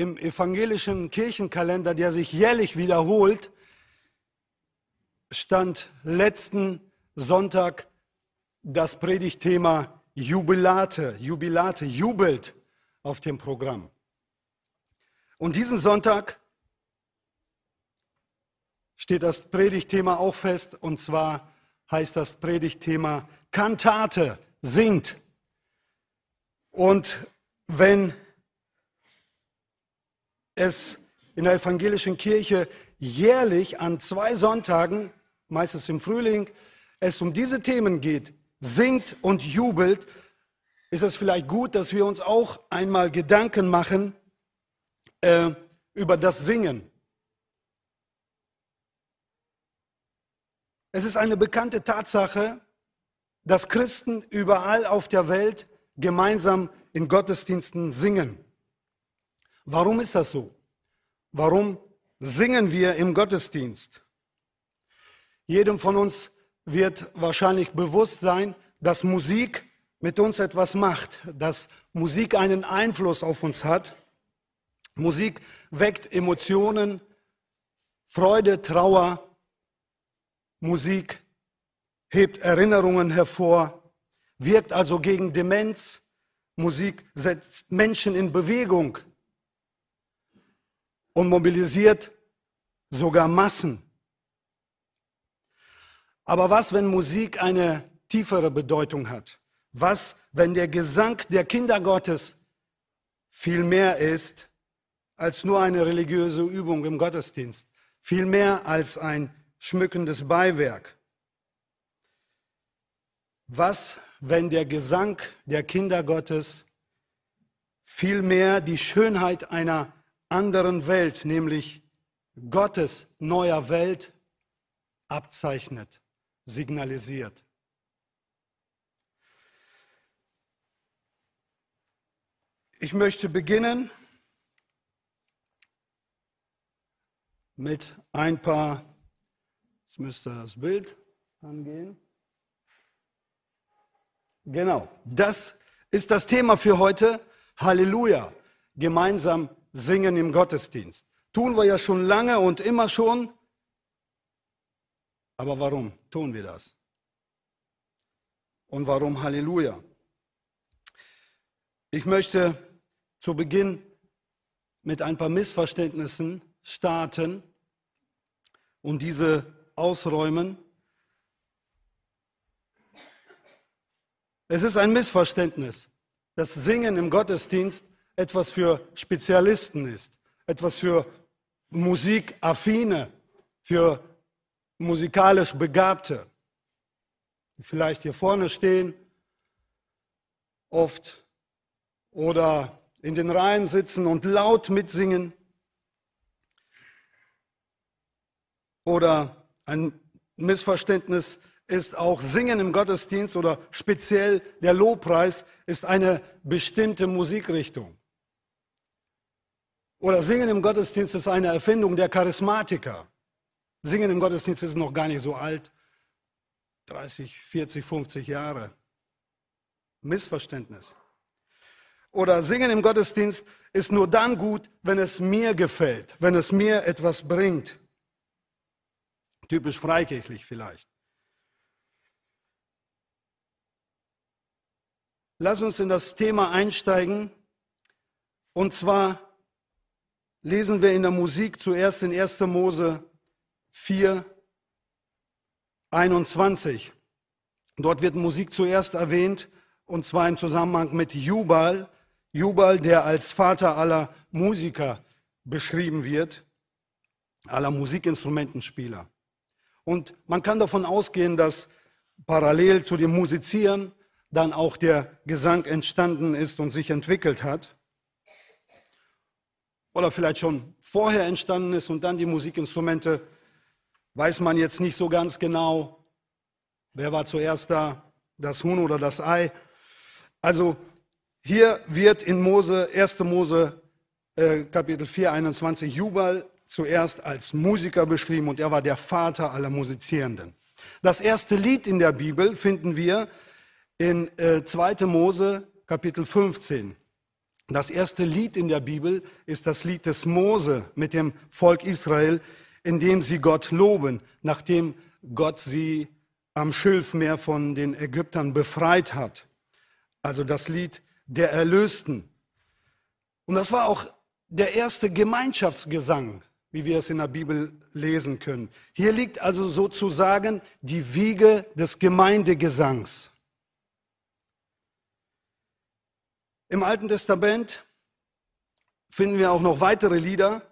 im evangelischen Kirchenkalender, der sich jährlich wiederholt, stand letzten Sonntag das Predigtthema Jubilate, Jubilate, jubelt auf dem Programm. Und diesen Sonntag steht das Predigtthema auch fest, und zwar heißt das Predigtthema Kantate, singt. Und wenn es in der evangelischen Kirche jährlich an zwei Sonntagen, meistens im Frühling, es um diese Themen geht, singt und jubelt, ist es vielleicht gut, dass wir uns auch einmal Gedanken machen äh, über das Singen. Es ist eine bekannte Tatsache, dass Christen überall auf der Welt gemeinsam in Gottesdiensten singen. Warum ist das so? Warum singen wir im Gottesdienst? Jedem von uns wird wahrscheinlich bewusst sein, dass Musik mit uns etwas macht, dass Musik einen Einfluss auf uns hat. Musik weckt Emotionen, Freude, Trauer. Musik hebt Erinnerungen hervor, wirkt also gegen Demenz. Musik setzt Menschen in Bewegung und mobilisiert sogar Massen. Aber was, wenn Musik eine tiefere Bedeutung hat? Was, wenn der Gesang der Kinder Gottes viel mehr ist als nur eine religiöse Übung im Gottesdienst, viel mehr als ein schmückendes Beiwerk? Was, wenn der Gesang der Kinder Gottes vielmehr die Schönheit einer anderen Welt, nämlich Gottes neuer Welt, abzeichnet, signalisiert. Ich möchte beginnen mit ein paar, jetzt müsste das Bild angehen. Genau, das ist das Thema für heute. Halleluja, gemeinsam singen im Gottesdienst. Tun wir ja schon lange und immer schon. Aber warum tun wir das? Und warum Halleluja? Ich möchte zu Beginn mit ein paar Missverständnissen starten und diese ausräumen. Es ist ein Missverständnis. Das Singen im Gottesdienst etwas für Spezialisten ist, etwas für Musikaffine, für musikalisch Begabte, die vielleicht hier vorne stehen, oft oder in den Reihen sitzen und laut mitsingen. Oder ein Missverständnis ist auch Singen im Gottesdienst oder speziell der Lobpreis ist eine bestimmte Musikrichtung. Oder Singen im Gottesdienst ist eine Erfindung der Charismatiker. Singen im Gottesdienst ist noch gar nicht so alt. 30, 40, 50 Jahre. Missverständnis. Oder Singen im Gottesdienst ist nur dann gut, wenn es mir gefällt, wenn es mir etwas bringt. Typisch freikirchlich vielleicht. Lass uns in das Thema einsteigen. Und zwar lesen wir in der Musik zuerst in 1. Mose 4, 21. Dort wird Musik zuerst erwähnt, und zwar im Zusammenhang mit Jubal. Jubal, der als Vater aller Musiker beschrieben wird, aller Musikinstrumentenspieler. Und man kann davon ausgehen, dass parallel zu dem Musizieren dann auch der Gesang entstanden ist und sich entwickelt hat oder vielleicht schon vorher entstanden ist und dann die Musikinstrumente, weiß man jetzt nicht so ganz genau, wer war zuerst da, das Huhn oder das Ei. Also hier wird in Mose, 1. Mose äh, Kapitel 4, 21 Jubal zuerst als Musiker beschrieben und er war der Vater aller Musizierenden. Das erste Lied in der Bibel finden wir in äh, 2. Mose Kapitel 15. Das erste Lied in der Bibel ist das Lied des Mose mit dem Volk Israel, in dem sie Gott loben, nachdem Gott sie am Schilfmeer von den Ägyptern befreit hat. Also das Lied der Erlösten. Und das war auch der erste Gemeinschaftsgesang, wie wir es in der Bibel lesen können. Hier liegt also sozusagen die Wiege des Gemeindegesangs. Im Alten Testament finden wir auch noch weitere Lieder,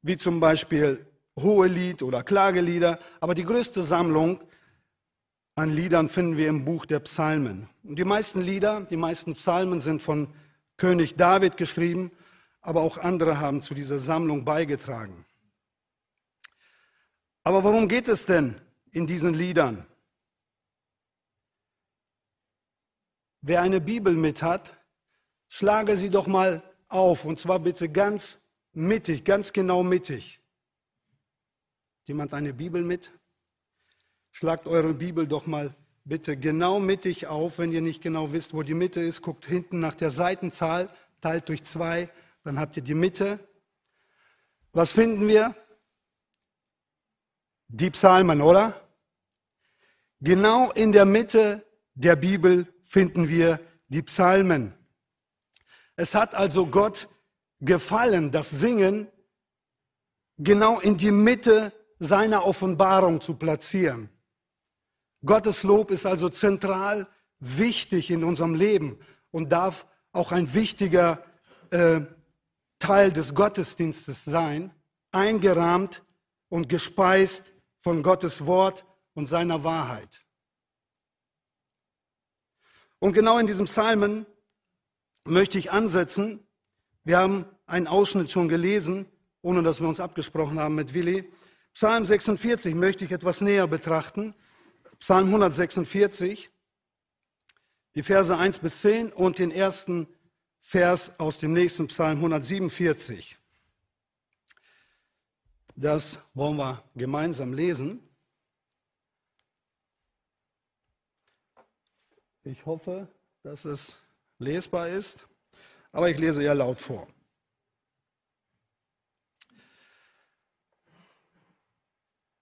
wie zum Beispiel Hohelied oder Klagelieder, aber die größte Sammlung an Liedern finden wir im Buch der Psalmen. Und die meisten Lieder, die meisten Psalmen sind von König David geschrieben, aber auch andere haben zu dieser Sammlung beigetragen. Aber worum geht es denn in diesen Liedern? Wer eine Bibel mit hat, schlage sie doch mal auf, und zwar bitte ganz mittig, ganz genau mittig. Jemand eine Bibel mit? Schlagt eure Bibel doch mal bitte genau mittig auf. Wenn ihr nicht genau wisst, wo die Mitte ist, guckt hinten nach der Seitenzahl, teilt durch zwei, dann habt ihr die Mitte. Was finden wir? Die Psalmen, oder? Genau in der Mitte der Bibel finden wir die Psalmen. Es hat also Gott gefallen, das Singen genau in die Mitte seiner Offenbarung zu platzieren. Gottes Lob ist also zentral wichtig in unserem Leben und darf auch ein wichtiger äh, Teil des Gottesdienstes sein, eingerahmt und gespeist von Gottes Wort und seiner Wahrheit. Und genau in diesem Psalmen möchte ich ansetzen. Wir haben einen Ausschnitt schon gelesen, ohne dass wir uns abgesprochen haben mit Willi. Psalm 46 möchte ich etwas näher betrachten. Psalm 146, die Verse 1 bis 10 und den ersten Vers aus dem nächsten Psalm 147. Das wollen wir gemeinsam lesen. Ich hoffe, dass es lesbar ist, aber ich lese ja laut vor.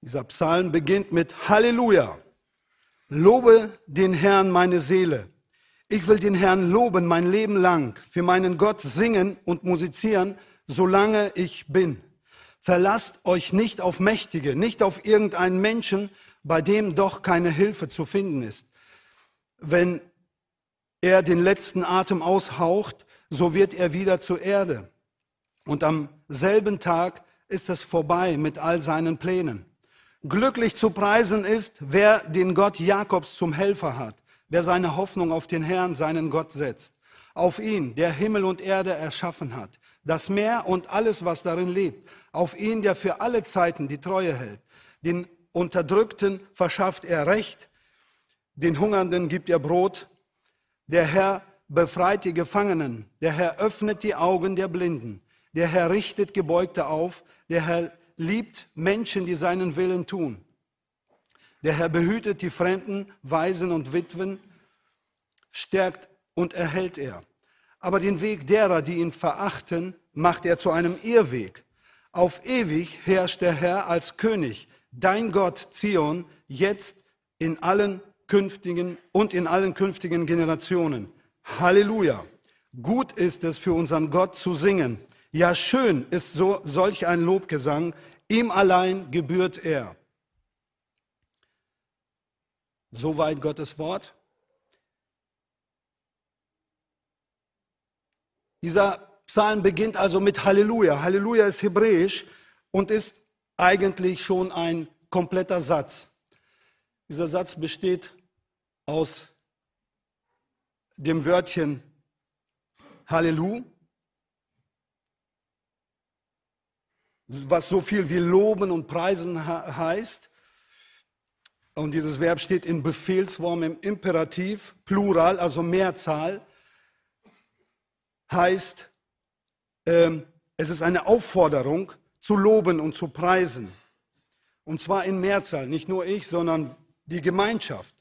Dieser Psalm beginnt mit Halleluja. Lobe den Herrn meine Seele. Ich will den Herrn loben mein Leben lang, für meinen Gott singen und musizieren, solange ich bin. Verlasst euch nicht auf Mächtige, nicht auf irgendeinen Menschen, bei dem doch keine Hilfe zu finden ist. Wenn er den letzten Atem aushaucht, so wird er wieder zur Erde. Und am selben Tag ist es vorbei mit all seinen Plänen. Glücklich zu preisen ist, wer den Gott Jakobs zum Helfer hat, wer seine Hoffnung auf den Herrn, seinen Gott setzt, auf ihn, der Himmel und Erde erschaffen hat, das Meer und alles, was darin lebt, auf ihn, der für alle Zeiten die Treue hält. Den Unterdrückten verschafft er Recht, den Hungernden gibt er Brot, der Herr befreit die Gefangenen, der Herr öffnet die Augen der Blinden, der Herr richtet Gebeugte auf, der Herr liebt Menschen, die seinen Willen tun. Der Herr behütet die Fremden, Waisen und Witwen, stärkt und erhält er. Aber den Weg derer, die ihn verachten, macht er zu einem Irrweg. Auf ewig herrscht der Herr als König, dein Gott Zion, jetzt in allen künftigen und in allen künftigen Generationen. Halleluja. Gut ist es für unseren Gott zu singen. Ja, schön ist so, solch ein Lobgesang. Ihm allein gebührt er. Soweit Gottes Wort. Dieser Psalm beginnt also mit Halleluja. Halleluja ist hebräisch und ist eigentlich schon ein kompletter Satz. Dieser Satz besteht aus dem Wörtchen Hallelu, was so viel wie loben und preisen heißt. Und dieses Verb steht in Befehlsform im Imperativ, Plural, also Mehrzahl, heißt, äh, es ist eine Aufforderung zu loben und zu preisen. Und zwar in Mehrzahl, nicht nur ich, sondern die Gemeinschaft.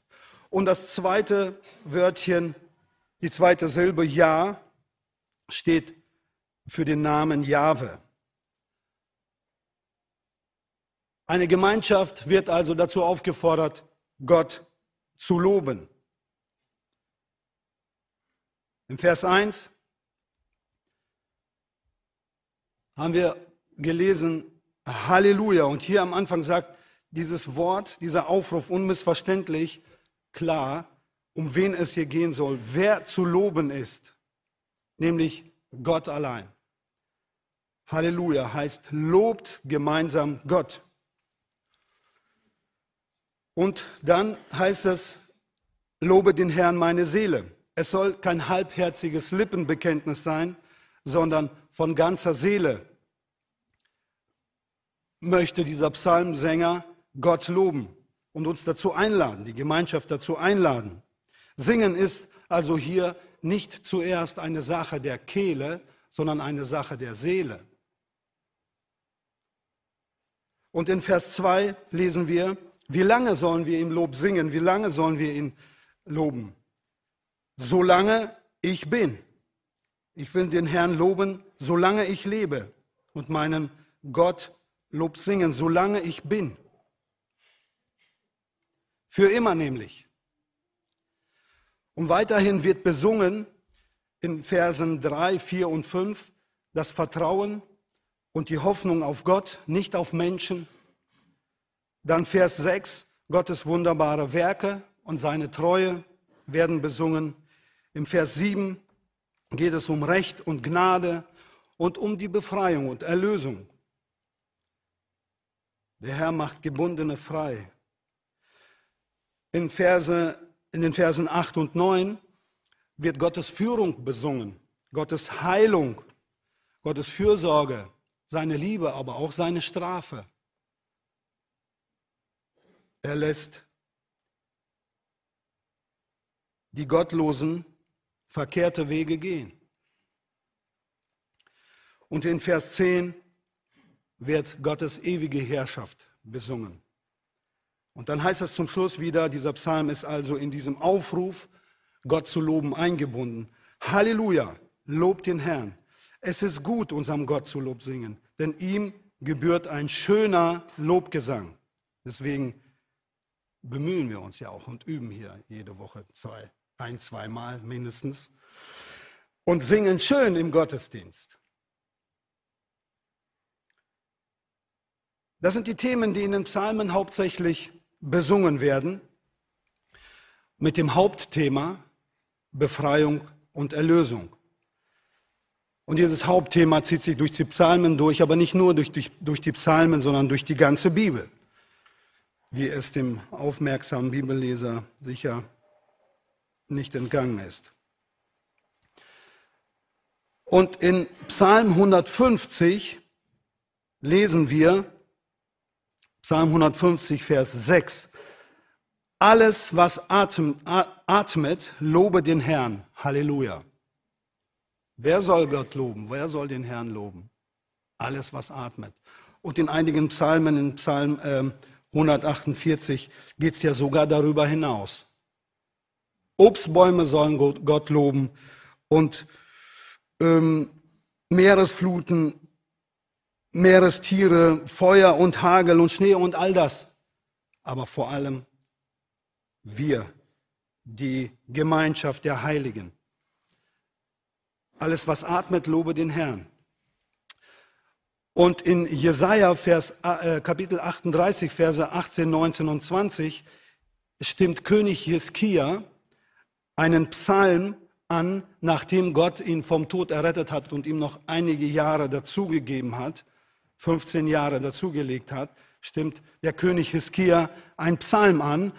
Und das zweite Wörtchen, die zweite Silbe Ja, steht für den Namen Jahwe. Eine Gemeinschaft wird also dazu aufgefordert, Gott zu loben. Im Vers 1 haben wir gelesen, Halleluja. Und hier am Anfang sagt dieses Wort, dieser Aufruf unmissverständlich klar, um wen es hier gehen soll, wer zu loben ist, nämlich Gott allein. Halleluja heißt, lobt gemeinsam Gott. Und dann heißt es, lobe den Herrn meine Seele. Es soll kein halbherziges Lippenbekenntnis sein, sondern von ganzer Seele möchte dieser Psalmsänger Gott loben und uns dazu einladen, die Gemeinschaft dazu einladen. Singen ist also hier nicht zuerst eine Sache der Kehle, sondern eine Sache der Seele. Und in Vers 2 lesen wir, wie lange sollen wir ihm Lob singen? Wie lange sollen wir ihn loben? Solange ich bin. Ich will den Herrn loben, solange ich lebe und meinen Gott Lob singen, solange ich bin. Für immer nämlich. Und weiterhin wird besungen in Versen 3, 4 und 5 das Vertrauen und die Hoffnung auf Gott, nicht auf Menschen. Dann Vers 6, Gottes wunderbare Werke und seine Treue werden besungen. Im Vers 7 geht es um Recht und Gnade und um die Befreiung und Erlösung. Der Herr macht Gebundene frei. In, Verse, in den Versen 8 und 9 wird Gottes Führung besungen, Gottes Heilung, Gottes Fürsorge, seine Liebe, aber auch seine Strafe. Er lässt die Gottlosen verkehrte Wege gehen. Und in Vers 10 wird Gottes ewige Herrschaft besungen. Und dann heißt es zum Schluss wieder, dieser Psalm ist also in diesem Aufruf, Gott zu loben, eingebunden. Halleluja, lobt den Herrn. Es ist gut, unserem Gott zu Lob singen, denn ihm gebührt ein schöner Lobgesang. Deswegen bemühen wir uns ja auch und üben hier jede Woche zwei, ein, zweimal mindestens und singen schön im Gottesdienst. Das sind die Themen, die in den Psalmen hauptsächlich besungen werden, mit dem Hauptthema Befreiung und Erlösung. Und dieses Hauptthema zieht sich durch die Psalmen durch, aber nicht nur durch, durch, durch die Psalmen, sondern durch die ganze Bibel, wie es dem aufmerksamen Bibelleser sicher nicht entgangen ist. Und in Psalm 150 lesen wir, Psalm 150, Vers 6. Alles, was atmet, lobe den Herrn. Halleluja. Wer soll Gott loben? Wer soll den Herrn loben? Alles, was atmet. Und in einigen Psalmen, in Psalm äh, 148, geht es ja sogar darüber hinaus. Obstbäume sollen Gott loben und ähm, Meeresfluten Meerestiere, Feuer und Hagel und Schnee und all das. Aber vor allem wir, die Gemeinschaft der Heiligen. Alles, was atmet, lobe den Herrn. Und in Jesaja, Vers, äh, Kapitel 38, Verse 18, 19 und 20 stimmt König Jeskia einen Psalm an, nachdem Gott ihn vom Tod errettet hat und ihm noch einige Jahre dazugegeben hat. 15 Jahre dazugelegt hat, stimmt der König Hiskia ein Psalm an.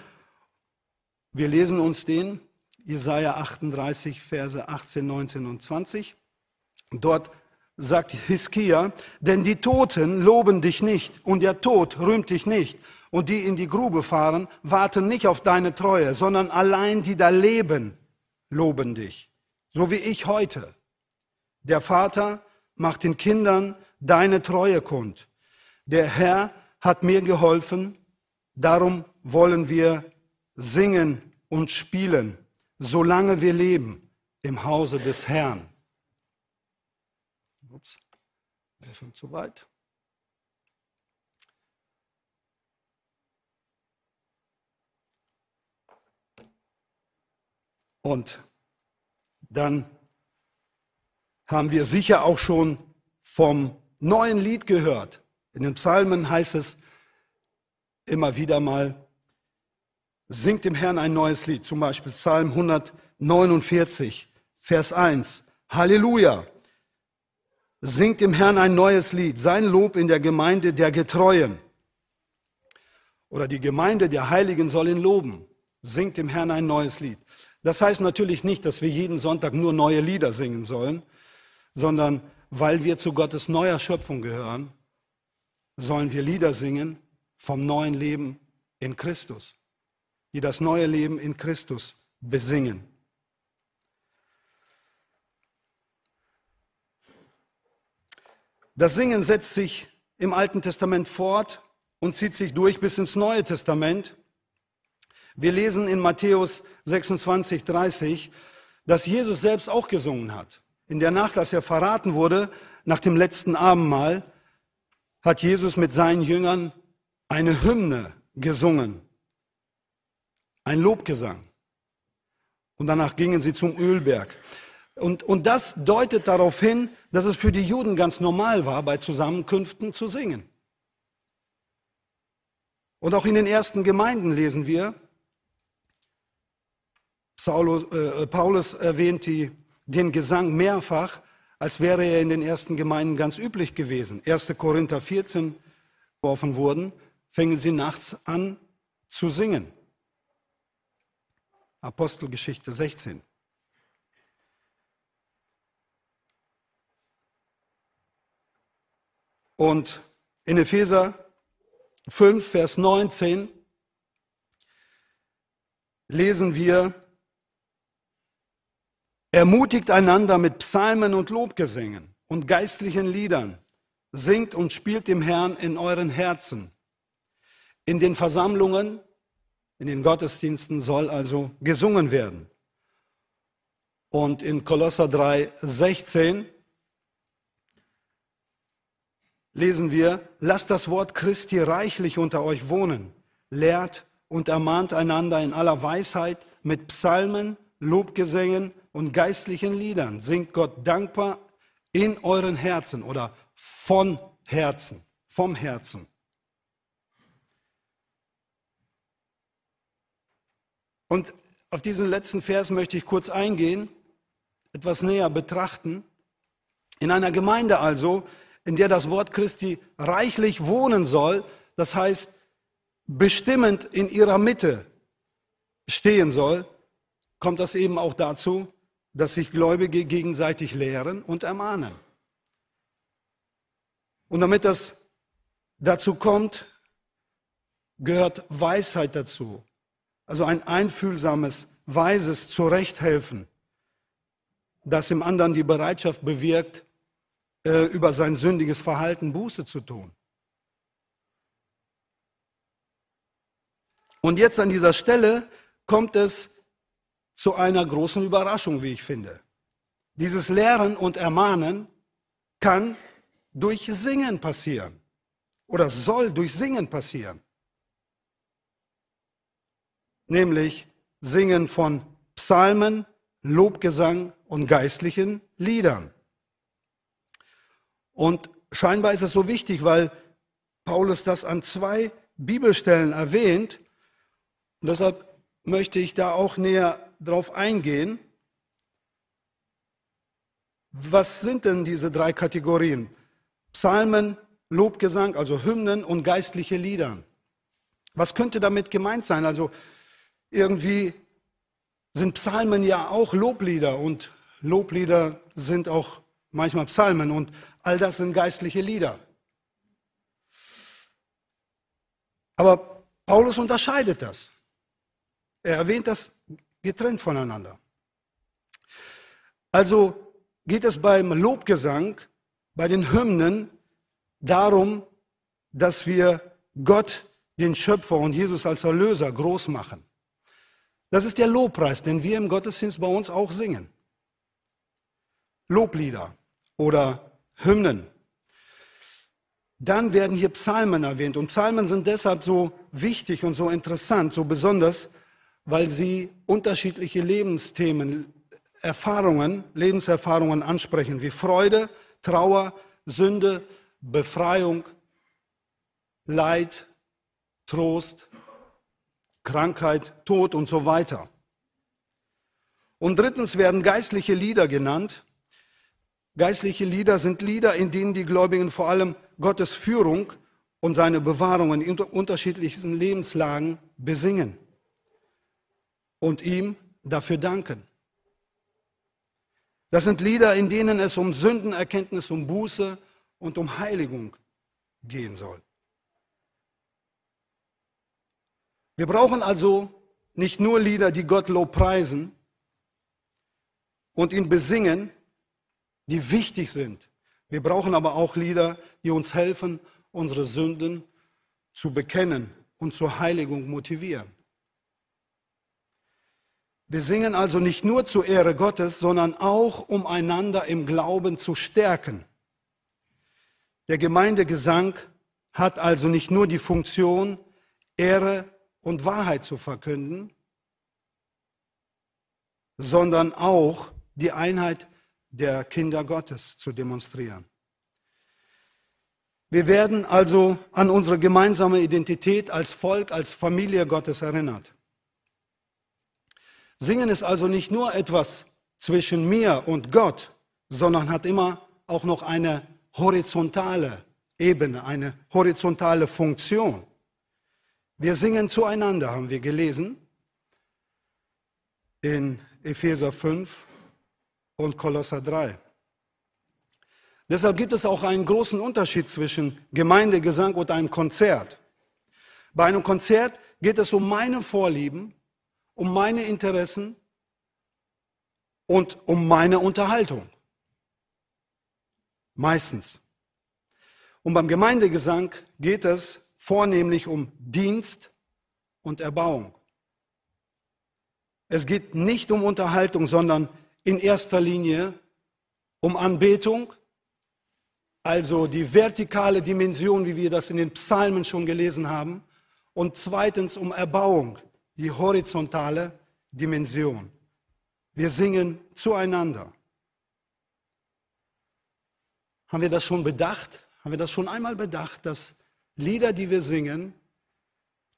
Wir lesen uns den, Jesaja 38, Verse 18, 19 und 20. Dort sagt Hiskia, denn die Toten loben dich nicht und der Tod rühmt dich nicht. Und die in die Grube fahren, warten nicht auf deine Treue, sondern allein die da leben, loben dich. So wie ich heute. Der Vater macht den Kindern deine Treue kund. Der Herr hat mir geholfen, darum wollen wir singen und spielen, solange wir leben im Hause des Herrn. Ups, wäre schon zu weit. Und dann haben wir sicher auch schon vom neuen Lied gehört. In den Psalmen heißt es immer wieder mal, singt dem Herrn ein neues Lied. Zum Beispiel Psalm 149, Vers 1. Halleluja! Singt dem Herrn ein neues Lied, sein Lob in der Gemeinde der Getreuen. Oder die Gemeinde der Heiligen soll ihn loben. Singt dem Herrn ein neues Lied. Das heißt natürlich nicht, dass wir jeden Sonntag nur neue Lieder singen sollen, sondern weil wir zu Gottes neuer Schöpfung gehören, sollen wir Lieder singen vom neuen Leben in Christus, die das neue Leben in Christus besingen. Das Singen setzt sich im Alten Testament fort und zieht sich durch bis ins Neue Testament. Wir lesen in Matthäus 26, 30, dass Jesus selbst auch gesungen hat. In der Nacht, als er verraten wurde, nach dem letzten Abendmahl, hat Jesus mit seinen Jüngern eine Hymne gesungen, ein Lobgesang. Und danach gingen sie zum Ölberg. Und, und das deutet darauf hin, dass es für die Juden ganz normal war, bei Zusammenkünften zu singen. Und auch in den ersten Gemeinden lesen wir, äh, Paulus erwähnt die, den Gesang mehrfach, als wäre er in den ersten Gemeinden ganz üblich gewesen. 1. Korinther 14 geworfen wurden, fängen sie nachts an zu singen. Apostelgeschichte 16. Und in Epheser 5, Vers 19 lesen wir, ermutigt einander mit Psalmen und Lobgesängen und geistlichen Liedern, singt und spielt dem Herrn in euren Herzen. In den Versammlungen, in den Gottesdiensten soll also gesungen werden. Und in Kolosser 3, 16 lesen wir, lasst das Wort Christi reichlich unter euch wohnen, lehrt und ermahnt einander in aller Weisheit mit Psalmen, Lobgesängen und geistlichen Liedern. Singt Gott dankbar in euren Herzen oder von Herzen, vom Herzen. Und auf diesen letzten Vers möchte ich kurz eingehen, etwas näher betrachten. In einer Gemeinde also in der das Wort Christi reichlich wohnen soll, das heißt bestimmend in ihrer Mitte stehen soll, kommt das eben auch dazu, dass sich Gläubige gegenseitig lehren und ermahnen. Und damit das dazu kommt, gehört Weisheit dazu. Also ein einfühlsames, weises Zurechthelfen, das im anderen die Bereitschaft bewirkt, äh, über sein sündiges Verhalten Buße zu tun. Und jetzt an dieser Stelle kommt es zu einer großen Überraschung, wie ich finde. Dieses Lehren und Ermahnen kann durch Singen passieren oder soll durch Singen passieren. Nämlich Singen von Psalmen, Lobgesang und geistlichen Liedern. Und scheinbar ist es so wichtig, weil Paulus das an zwei Bibelstellen erwähnt. Und deshalb möchte ich da auch näher drauf eingehen. Was sind denn diese drei Kategorien? Psalmen, Lobgesang, also Hymnen und geistliche Lieder. Was könnte damit gemeint sein? Also irgendwie sind Psalmen ja auch Loblieder und Loblieder sind auch manchmal Psalmen und all das sind geistliche Lieder. Aber Paulus unterscheidet das. Er erwähnt das getrennt voneinander. Also geht es beim Lobgesang, bei den Hymnen darum, dass wir Gott, den Schöpfer und Jesus als Erlöser groß machen. Das ist der Lobpreis, den wir im Gottesdienst bei uns auch singen. Loblieder oder Hymnen. Dann werden hier Psalmen erwähnt. Und Psalmen sind deshalb so wichtig und so interessant, so besonders, weil sie unterschiedliche Lebensthemen, Erfahrungen, Lebenserfahrungen ansprechen, wie Freude, Trauer, Sünde, Befreiung, Leid, Trost, Krankheit, Tod und so weiter. Und drittens werden geistliche Lieder genannt. Geistliche Lieder sind Lieder, in denen die Gläubigen vor allem Gottes Führung und seine Bewahrung in unterschiedlichsten Lebenslagen besingen und ihm dafür danken. Das sind Lieder, in denen es um Sündenerkenntnis, um Buße und um Heiligung gehen soll. Wir brauchen also nicht nur Lieder, die Gott lobpreisen und ihn besingen, die wichtig sind. Wir brauchen aber auch Lieder, die uns helfen, unsere Sünden zu bekennen und zur Heiligung motivieren. Wir singen also nicht nur zur Ehre Gottes, sondern auch, um einander im Glauben zu stärken. Der Gemeindegesang hat also nicht nur die Funktion, Ehre und Wahrheit zu verkünden, sondern auch die Einheit der Kinder Gottes zu demonstrieren. Wir werden also an unsere gemeinsame Identität als Volk, als Familie Gottes erinnert. Singen ist also nicht nur etwas zwischen mir und Gott, sondern hat immer auch noch eine horizontale Ebene, eine horizontale Funktion. Wir singen zueinander, haben wir gelesen in Epheser 5 und Kolosser 3. Deshalb gibt es auch einen großen Unterschied zwischen Gemeindegesang und einem Konzert. Bei einem Konzert geht es um meine Vorlieben, um meine Interessen und um meine Unterhaltung. Meistens. Und beim Gemeindegesang geht es vornehmlich um Dienst und Erbauung. Es geht nicht um Unterhaltung, sondern in erster Linie um Anbetung, also die vertikale Dimension, wie wir das in den Psalmen schon gelesen haben, und zweitens um Erbauung, die horizontale Dimension. Wir singen zueinander. Haben wir das schon bedacht? Haben wir das schon einmal bedacht, dass Lieder, die wir singen,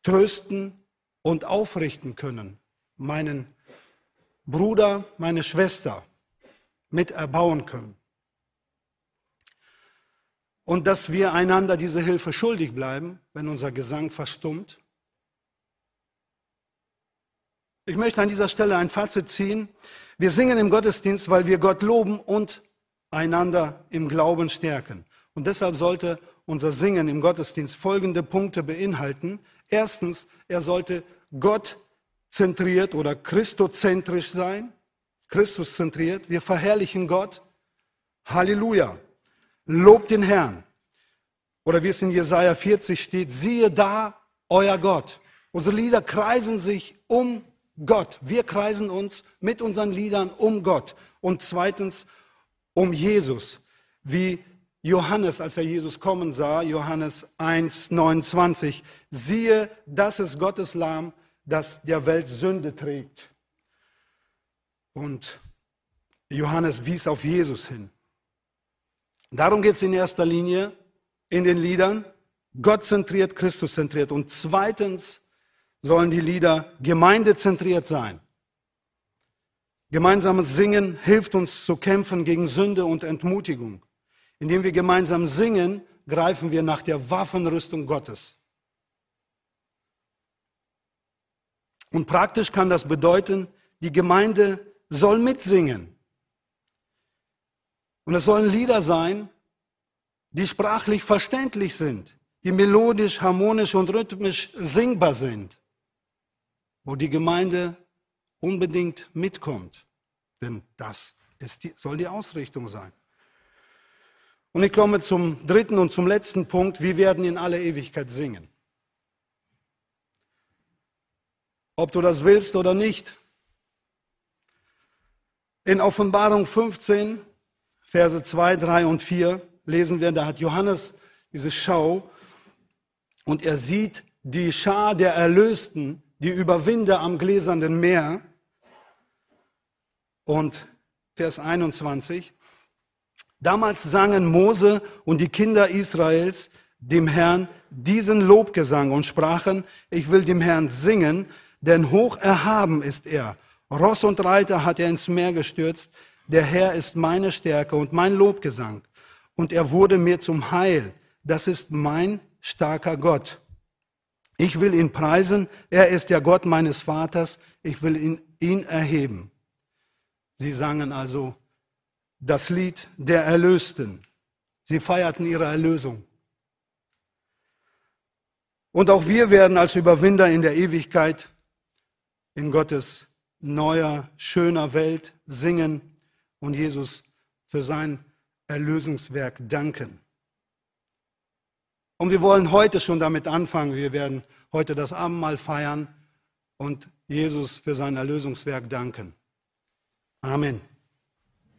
trösten und aufrichten können. Meinen Bruder, meine Schwester mit erbauen können. Und dass wir einander diese Hilfe schuldig bleiben, wenn unser Gesang verstummt. Ich möchte an dieser Stelle ein Fazit ziehen. Wir singen im Gottesdienst, weil wir Gott loben und einander im Glauben stärken. Und deshalb sollte unser Singen im Gottesdienst folgende Punkte beinhalten. Erstens, er sollte Gott zentriert oder christozentrisch sein. Christus zentriert. Wir verherrlichen Gott. Halleluja. Lobt den Herrn. Oder wie es in Jesaja 40 steht, siehe da euer Gott. Unsere Lieder kreisen sich um Gott. Wir kreisen uns mit unseren Liedern um Gott. Und zweitens um Jesus. Wie Johannes, als er Jesus kommen sah, Johannes 1, 29, siehe, das ist Gottes Lamm, das der Welt Sünde trägt. Und Johannes wies auf Jesus hin. Darum geht es in erster Linie in den Liedern, Gott zentriert, Christus zentriert. Und zweitens sollen die Lieder gemeindezentriert sein. Gemeinsames Singen hilft uns zu kämpfen gegen Sünde und Entmutigung. Indem wir gemeinsam singen, greifen wir nach der Waffenrüstung Gottes. Und praktisch kann das bedeuten, die Gemeinde soll mitsingen. Und es sollen Lieder sein, die sprachlich verständlich sind, die melodisch, harmonisch und rhythmisch singbar sind, wo die Gemeinde unbedingt mitkommt. Denn das die, soll die Ausrichtung sein. Und ich komme zum dritten und zum letzten Punkt. Wir werden in aller Ewigkeit singen. Ob du das willst oder nicht. In Offenbarung 15, Verse 2, 3 und 4 lesen wir, da hat Johannes diese Schau und er sieht die Schar der Erlösten, die Überwinder am gläsernen Meer. Und Vers 21. Damals sangen Mose und die Kinder Israels dem Herrn diesen Lobgesang und sprachen, ich will dem Herrn singen, denn hoch erhaben ist er. Ross und Reiter hat er ins Meer gestürzt. Der Herr ist meine Stärke und mein Lobgesang. Und er wurde mir zum Heil. Das ist mein starker Gott. Ich will ihn preisen. Er ist der Gott meines Vaters. Ich will ihn, ihn erheben. Sie sangen also das Lied der Erlösten. Sie feierten ihre Erlösung. Und auch wir werden als Überwinder in der Ewigkeit in Gottes neuer, schöner Welt singen und Jesus für sein Erlösungswerk danken. Und wir wollen heute schon damit anfangen. Wir werden heute das Abendmahl feiern und Jesus für sein Erlösungswerk danken. Amen.